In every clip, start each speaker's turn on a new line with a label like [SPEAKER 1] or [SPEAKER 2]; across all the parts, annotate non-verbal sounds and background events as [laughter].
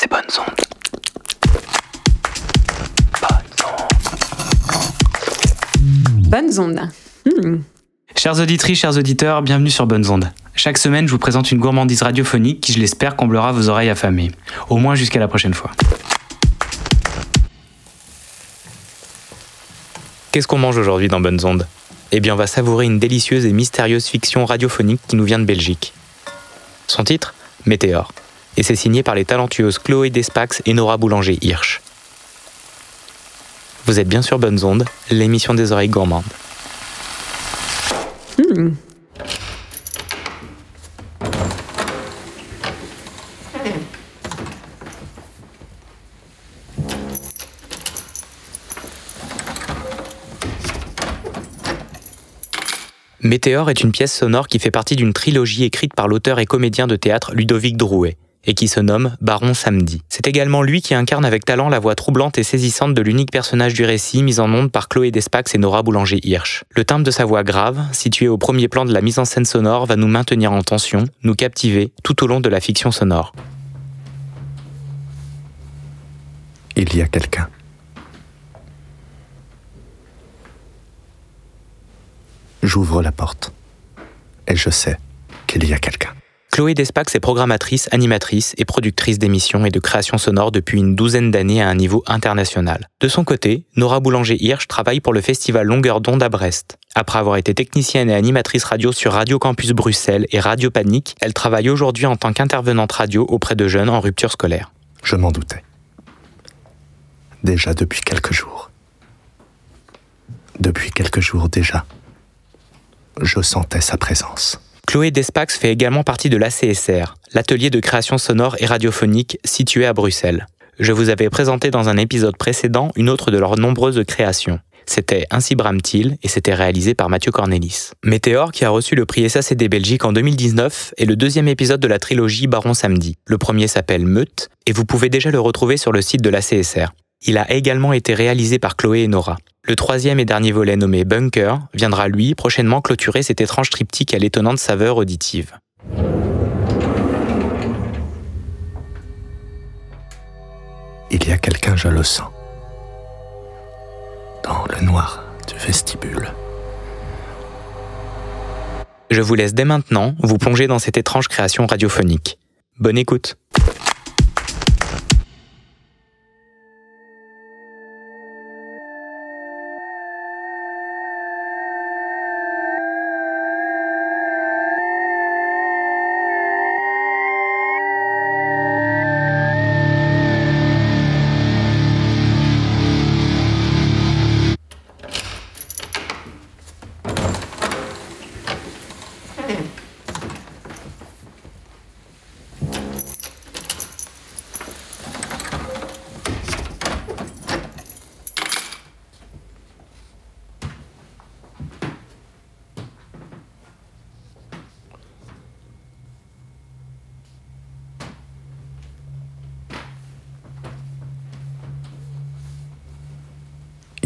[SPEAKER 1] C'est bonne ondes.
[SPEAKER 2] Bonnes ondes. Hmm.
[SPEAKER 3] Chers auditrices, chers auditeurs, bienvenue sur Bonnes Ondes. Chaque semaine, je vous présente une gourmandise radiophonique qui, je l'espère, comblera vos oreilles affamées. Au moins jusqu'à la prochaine fois. Qu'est-ce qu'on mange aujourd'hui dans Bonnes Ondes Eh bien, on va savourer une délicieuse et mystérieuse fiction radiophonique qui nous vient de Belgique. Son titre? Météore. Et c'est signé par les talentueuses Chloé Despax et Nora Boulanger-Hirsch. Vous êtes bien sur Bonnes Ondes, l'émission des oreilles gourmandes.
[SPEAKER 2] Hmm.
[SPEAKER 3] Météore est une pièce sonore qui fait partie d'une trilogie écrite par l'auteur et comédien de théâtre Ludovic Drouet et qui se nomme Baron Samedi. C'est également lui qui incarne avec talent la voix troublante et saisissante de l'unique personnage du récit mis en onde par Chloé Despax et Nora Boulanger-Hirsch. Le timbre de sa voix grave, situé au premier plan de la mise en scène sonore, va nous maintenir en tension, nous captiver tout au long de la fiction sonore.
[SPEAKER 4] Il y a quelqu'un. J'ouvre la porte et je sais qu'il y a quelqu'un.
[SPEAKER 3] Chloé Despax est programmatrice, animatrice et productrice d'émissions et de créations sonores depuis une douzaine d'années à un niveau international. De son côté, Nora Boulanger-Hirsch travaille pour le festival Longueur d'onde à Brest. Après avoir été technicienne et animatrice radio sur Radio Campus Bruxelles et Radio Panique, elle travaille aujourd'hui en tant qu'intervenante radio auprès de jeunes en rupture scolaire.
[SPEAKER 4] Je m'en doutais. Déjà depuis quelques jours. Depuis quelques jours déjà, je sentais sa présence.
[SPEAKER 3] Chloé Despax fait également partie de l'ACSR, l'atelier de création sonore et radiophonique situé à Bruxelles. Je vous avais présenté dans un épisode précédent une autre de leurs nombreuses créations. C'était Ainsi brame-t-il et c'était réalisé par Mathieu Cornelis. Météore, qui a reçu le prix SACD Belgique en 2019, est le deuxième épisode de la trilogie Baron Samedi. Le premier s'appelle Meute et vous pouvez déjà le retrouver sur le site de l'ACSR. Il a également été réalisé par Chloé et Nora. Le troisième et dernier volet nommé Bunker viendra lui prochainement clôturer cet étrange triptyque à l'étonnante saveur auditive.
[SPEAKER 4] Il y a quelqu'un, je le sens. Dans le noir du vestibule.
[SPEAKER 3] Je vous laisse dès maintenant vous plonger dans cette étrange création radiophonique. Bonne écoute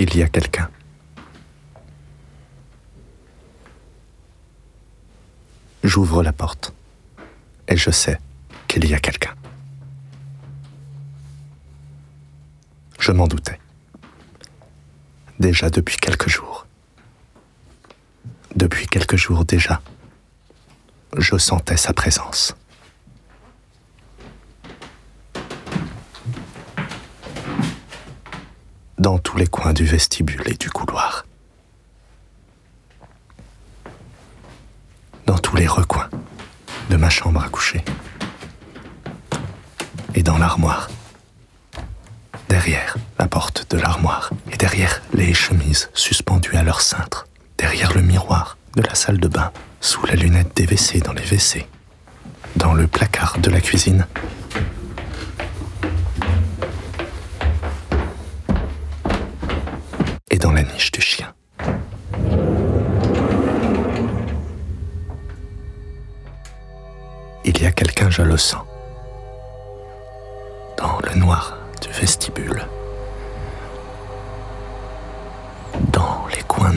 [SPEAKER 4] Il y a quelqu'un. J'ouvre la porte et je sais qu'il y a quelqu'un. Je m'en doutais. Déjà depuis quelques jours. Depuis quelques jours déjà, je sentais sa présence. Dans tous les coins du vestibule et du couloir. Dans tous les recoins de ma chambre à coucher. Et dans l'armoire. Derrière la porte de l'armoire et derrière les chemises suspendues à leur cintre. Derrière le miroir de la salle de bain, sous la lunette des WC dans les WC. Dans le placard de la cuisine.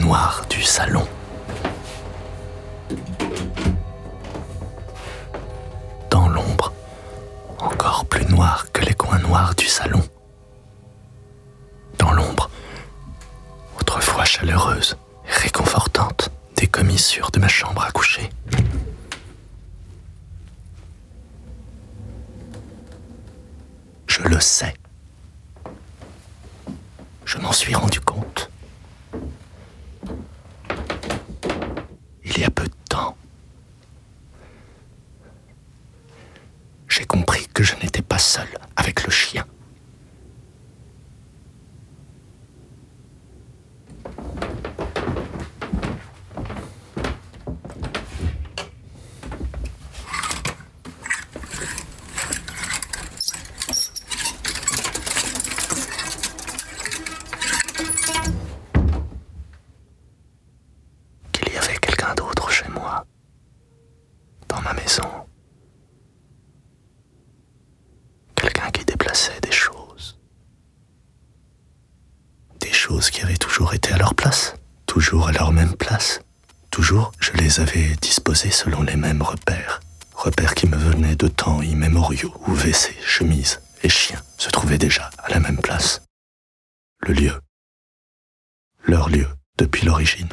[SPEAKER 4] Noirs du salon. Dans l'ombre, encore plus noire que les coins coin noir du salon. Dans l'ombre, autrefois chaleureuse et réconfortante, des commissures de ma chambre à coucher. Je le sais. Je m'en suis rendu compte. Il y a peu de temps. J'ai compris que je n'étais pas seul avec le chien. qu'il y avait quelqu'un d'autre chez moi, dans ma maison. Quelqu'un qui déplaçait des choses. Des choses qui avaient toujours été à leur place, toujours à leur même place. Toujours, je les avais disposées selon les mêmes repères. Repères qui me venaient de temps immémoriaux, où WC, chemise et chien se trouvaient déjà à la même place. Le lieu. Leur lieu, depuis l'origine.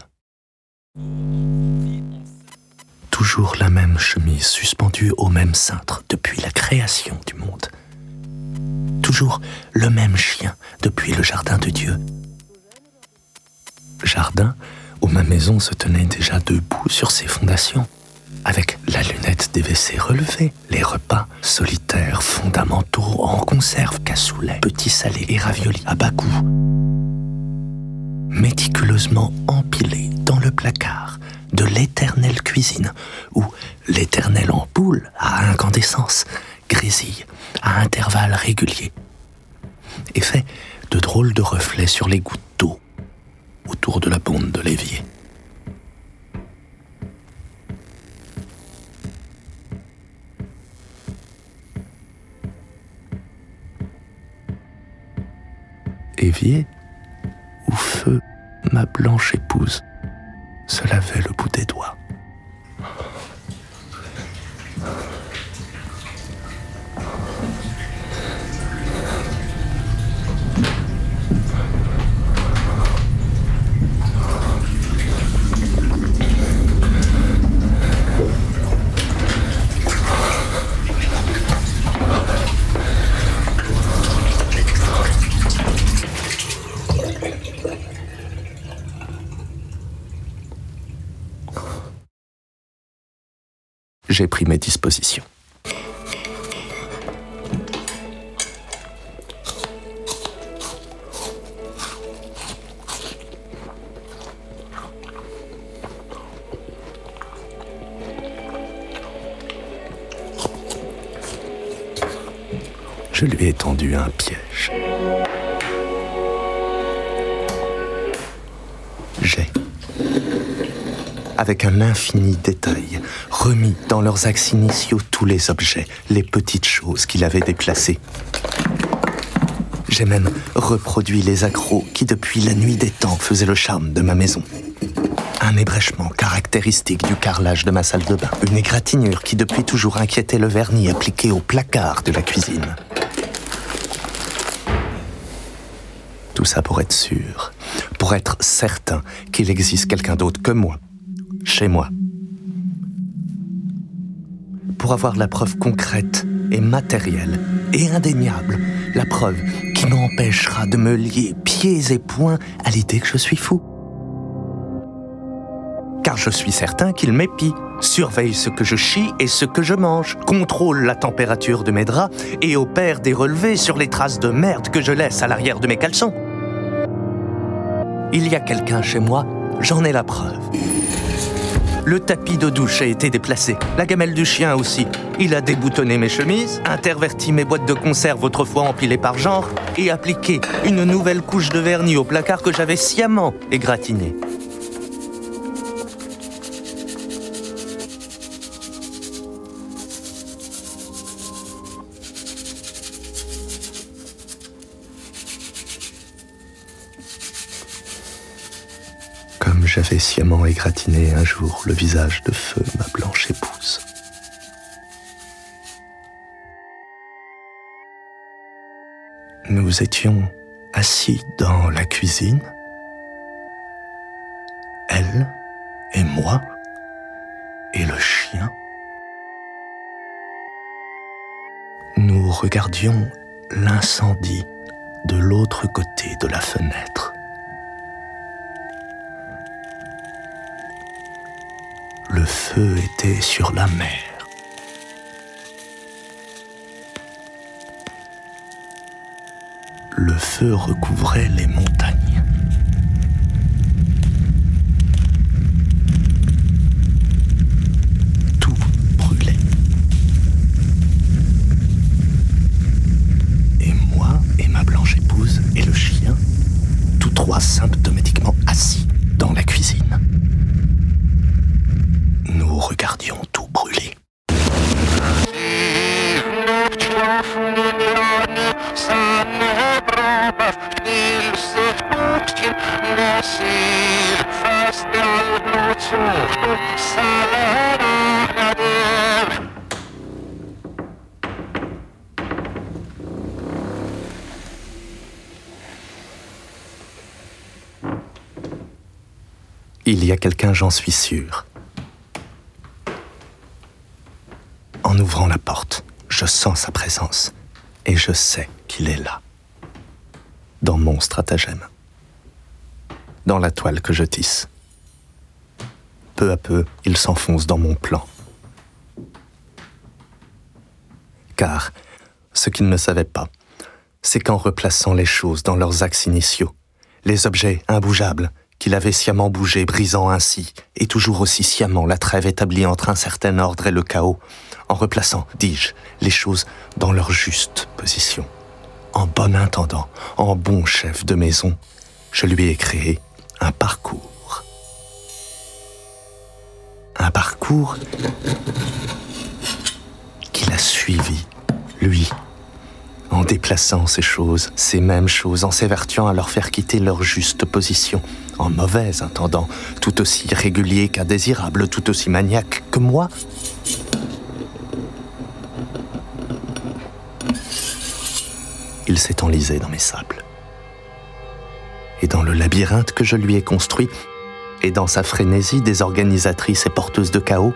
[SPEAKER 4] Toujours la même chemise suspendue au même cintre depuis la création du monde. Toujours le même chien depuis le jardin de Dieu. Jardin où ma maison se tenait déjà debout sur ses fondations, avec la lunette des WC relevée, les repas solitaires, fondamentaux, en conserve, cassoulet, petits salés et raviolis à bas coût méticuleusement empilés dans le placard de l'éternelle cuisine, où l'éternelle ampoule à incandescence grésille à intervalles réguliers et fait de drôles de reflets sur les gouttes d'eau autour de la bonde de l'évier. Évier où feu ma blanche épouse se lavait le bout des doigts. J'ai pris mes dispositions. Je lui ai tendu un piège. J'ai avec un infini détail, remis dans leurs axes initiaux tous les objets, les petites choses qu'il avait déplacées. J'ai même reproduit les accros qui, depuis la nuit des temps, faisaient le charme de ma maison. Un ébrèchement caractéristique du carrelage de ma salle de bain. Une égratignure qui depuis toujours inquiétait le vernis appliqué au placard de la cuisine. Tout ça pour être sûr, pour être certain qu'il existe quelqu'un d'autre que moi, chez moi. Pour avoir la preuve concrète et matérielle et indéniable, la preuve qui m'empêchera de me lier pieds et poings à l'idée que je suis fou. Car je suis certain qu'il m'épie, surveille ce que je chie et ce que je mange, contrôle la température de mes draps et opère des relevés sur les traces de merde que je laisse à l'arrière de mes caleçons. Il y a quelqu'un chez moi, j'en ai la preuve. Le tapis de douche a été déplacé, la gamelle du chien aussi. Il a déboutonné mes chemises, interverti mes boîtes de conserve autrefois empilées par genre, et appliqué une nouvelle couche de vernis au placard que j'avais sciemment égratigné. Sciemment égratigné un jour le visage de feu ma blanche épouse. Nous étions assis dans la cuisine, elle et moi et le chien. Nous regardions l'incendie de l'autre côté de la fenêtre. Le feu était sur la mer. Le feu recouvrait les montagnes. Tout brûlait. Et moi et ma blanche épouse et le chien, tous trois symptomatiquement Il y a quelqu'un, j'en suis sûr. En ouvrant la porte, je sens sa présence et je sais qu'il est là, dans mon stratagème, dans la toile que je tisse. Peu à peu, il s'enfonce dans mon plan. Car ce qu'il ne savait pas, c'est qu'en replaçant les choses dans leurs axes initiaux, les objets imbougeables qu'il avait sciemment bougés, brisant ainsi, et toujours aussi sciemment la trêve établie entre un certain ordre et le chaos, en replaçant, dis-je, les choses dans leur juste position. En bon intendant, en bon chef de maison, je lui ai créé un parcours. Un parcours qu'il a suivi, lui, en déplaçant ces choses, ces mêmes choses, en s'évertuant à leur faire quitter leur juste position, en mauvais intendant, tout aussi régulier qu'indésirable, tout aussi maniaque que moi. Il s'est enlisé dans mes sables. Et dans le labyrinthe que je lui ai construit, et dans sa frénésie désorganisatrice et porteuse de chaos,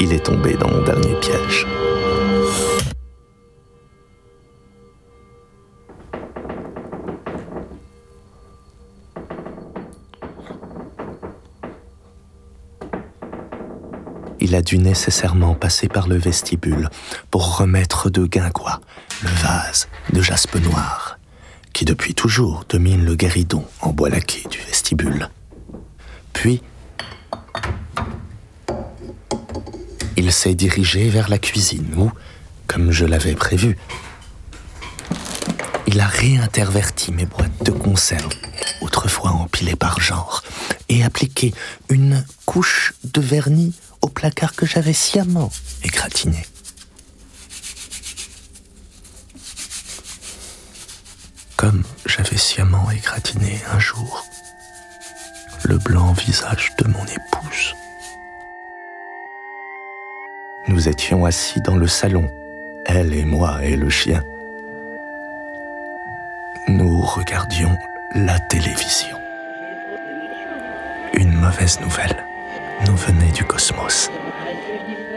[SPEAKER 4] il est tombé dans mon dernier piège. Il a dû nécessairement passer par le vestibule pour remettre de guingois le vase de jaspe noir qui depuis toujours domine le guéridon en bois laqué du vestibule. Puis, il s'est dirigé vers la cuisine où, comme je l'avais prévu, il a réinterverti mes boîtes de conserve, autrefois empilées par genre, et appliqué une couche de vernis au placard que j'avais sciemment égratigné. Comme j'avais sciemment égratigné un jour le blanc visage de mon épouse. Nous étions assis dans le salon, elle et moi et le chien. Nous regardions la télévision. Une mauvaise nouvelle nous venait du cosmos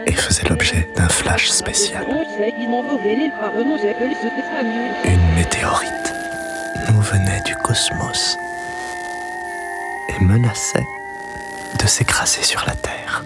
[SPEAKER 4] et faisait l'objet d'un flash spécial. Une météorite nous venait du cosmos et menaçait de s'écraser sur la Terre.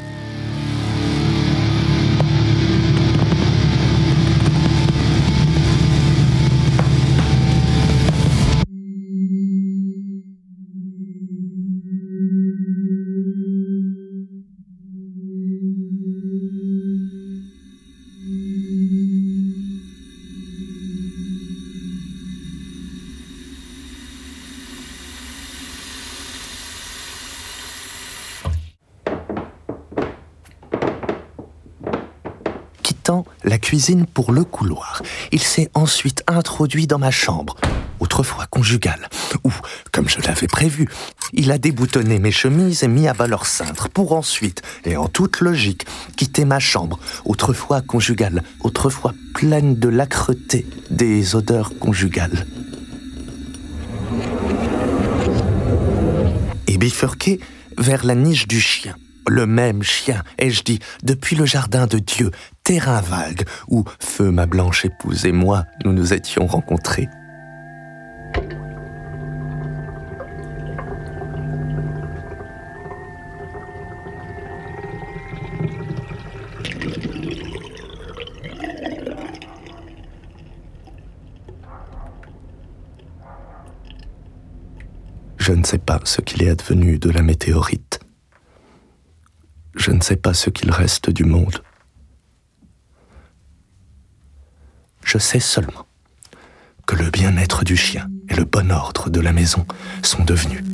[SPEAKER 4] La cuisine pour le couloir, il s'est ensuite introduit dans ma chambre, autrefois conjugale, où, comme je l'avais prévu, il a déboutonné mes chemises et mis à bas leur cintre, pour ensuite, et en toute logique, quitter ma chambre, autrefois conjugale, autrefois pleine de l'âcreté des odeurs conjugales. Et bifurqué vers la niche du chien, le même chien, ai-je dit, depuis le jardin de Dieu, terrain vague, où Feu, ma blanche épouse et moi, nous nous étions rencontrés. Je ne sais pas ce qu'il est advenu de la météorite. Je ne sais pas ce qu'il reste du monde. Je sais seulement que le bien-être du chien et le bon ordre de la maison sont devenus,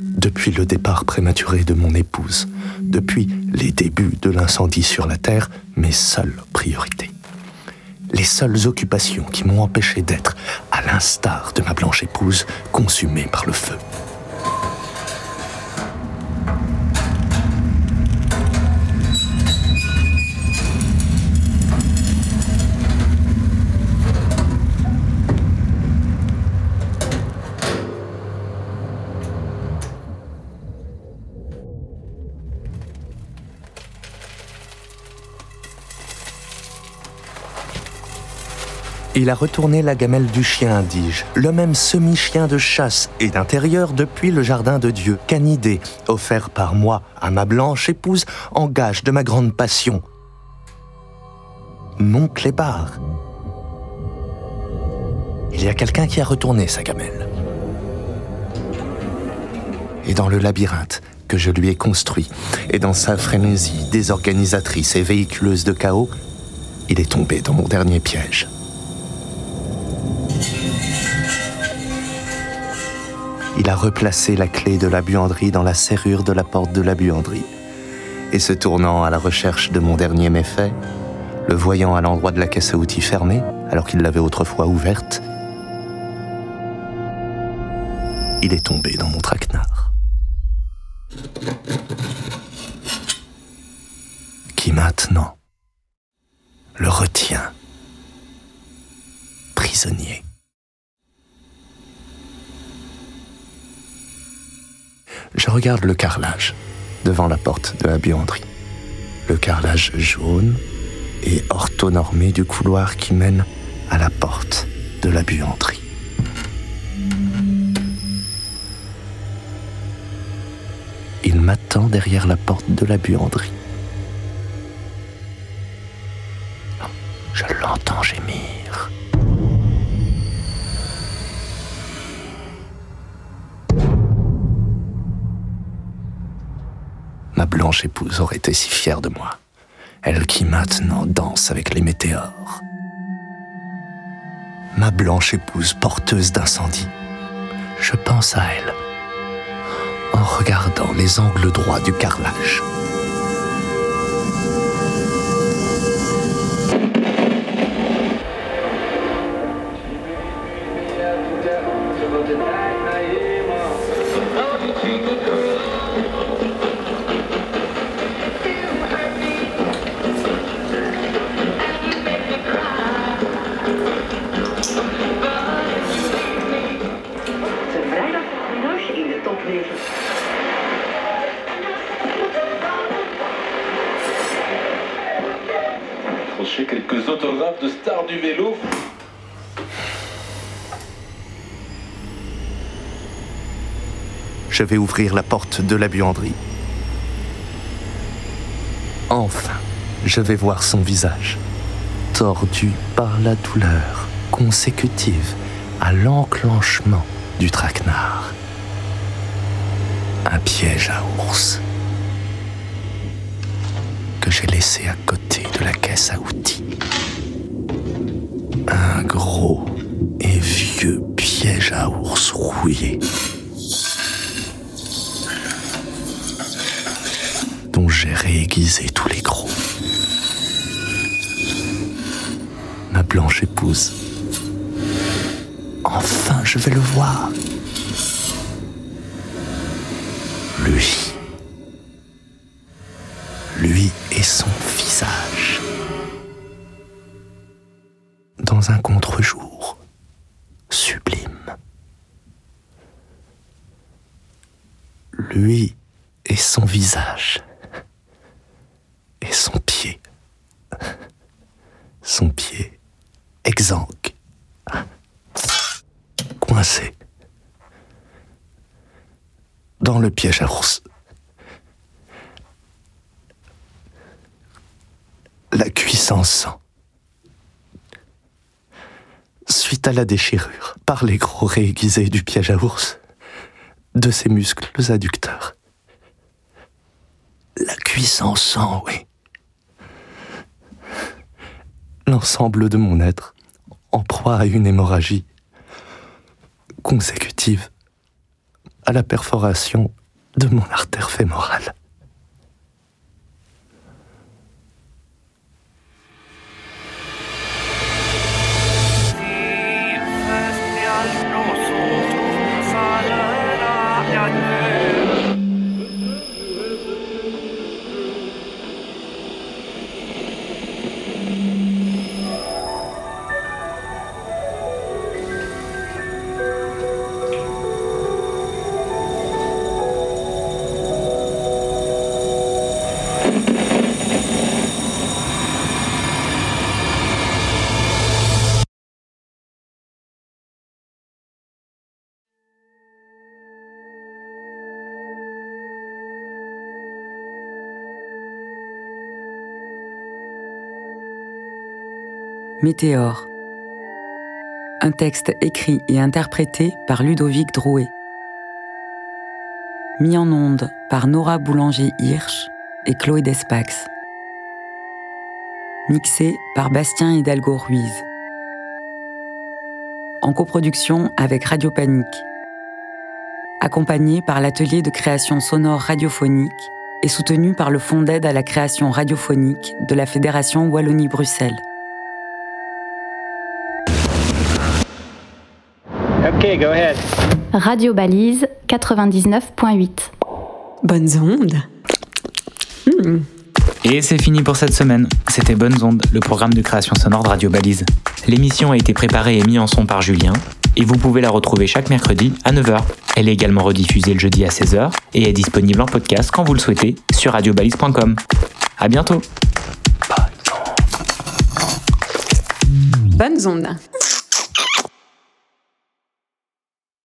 [SPEAKER 4] depuis le départ prématuré de mon épouse, depuis les débuts de l'incendie sur la Terre, mes seules priorités. Les seules occupations qui m'ont empêché d'être, à l'instar de ma blanche épouse, consumée par le feu. Il a retourné la gamelle du chien, dis-je, le même semi-chien de chasse et d'intérieur depuis le jardin de Dieu, canidé, offert par moi à ma blanche épouse en gage de ma grande passion. Mon clébard. Il y a quelqu'un qui a retourné sa gamelle. Et dans le labyrinthe que je lui ai construit, et dans sa frénésie désorganisatrice et véhiculeuse de chaos, il est tombé dans mon dernier piège. Il a replacé la clé de la buanderie dans la serrure de la porte de la buanderie. Et se tournant à la recherche de mon dernier méfait, le voyant à l'endroit de la caisse à outils fermée, alors qu'il l'avait autrefois ouverte, il est tombé dans mon traquenard. Qui maintenant le retient prisonnier. Je regarde le carrelage devant la porte de la buanderie. Le carrelage jaune et orthonormé du couloir qui mène à la porte de la buanderie. Il m'attend derrière la porte de la buanderie. Je l'entends gémir. Épouse aurait été si fière de moi. Elle qui maintenant danse avec les météores. Ma blanche épouse porteuse d'incendie. Je pense à elle en regardant les angles droits du carrelage. Je vais ouvrir la porte de la buanderie. Enfin, je vais voir son visage, tordu par la douleur consécutive à l'enclenchement du traquenard. Un piège à ours que j'ai laissé à côté de la caisse à outils. Un gros et vieux piège à ours rouillé. J'ai réaiguisé tous les gros. ma blanche épouse. Enfin, je vais le voir. Lui. Lui et son visage. Dans un contre-jour sublime. Lui et son visage. Et son pied. [laughs] Son pied exsangue. Coincé. Dans le piège à ours. La cuisse en sang. Suite à la déchirure par les gros réaiguisés du piège à ours de ses muscles adducteurs. La cuisse en sang, oui. L'ensemble de mon être en proie à une hémorragie consécutive à la perforation de mon artère fémorale.
[SPEAKER 2] Météore. Un texte écrit et interprété par Ludovic Drouet. Mis en onde par Nora Boulanger-Hirsch et Chloé Despax. Mixé par Bastien Hidalgo Ruiz. En coproduction avec Radio Panique. Accompagné par l'atelier de création sonore radiophonique et soutenu par le Fonds d'aide à la création radiophonique de la Fédération Wallonie-Bruxelles.
[SPEAKER 1] Ok, go ahead.
[SPEAKER 5] Radio Balise 99.8.
[SPEAKER 2] Bonnes ondes.
[SPEAKER 1] Et c'est fini pour cette semaine. C'était Bonnes Ondes, le programme de création sonore de Radio Balise. L'émission a été préparée et mise en son par Julien, et vous pouvez la retrouver chaque mercredi à 9h. Elle est également rediffusée le jeudi à 16h et est disponible en podcast quand vous le souhaitez sur radiobalise.com. À bientôt.
[SPEAKER 2] Bonnes ondes.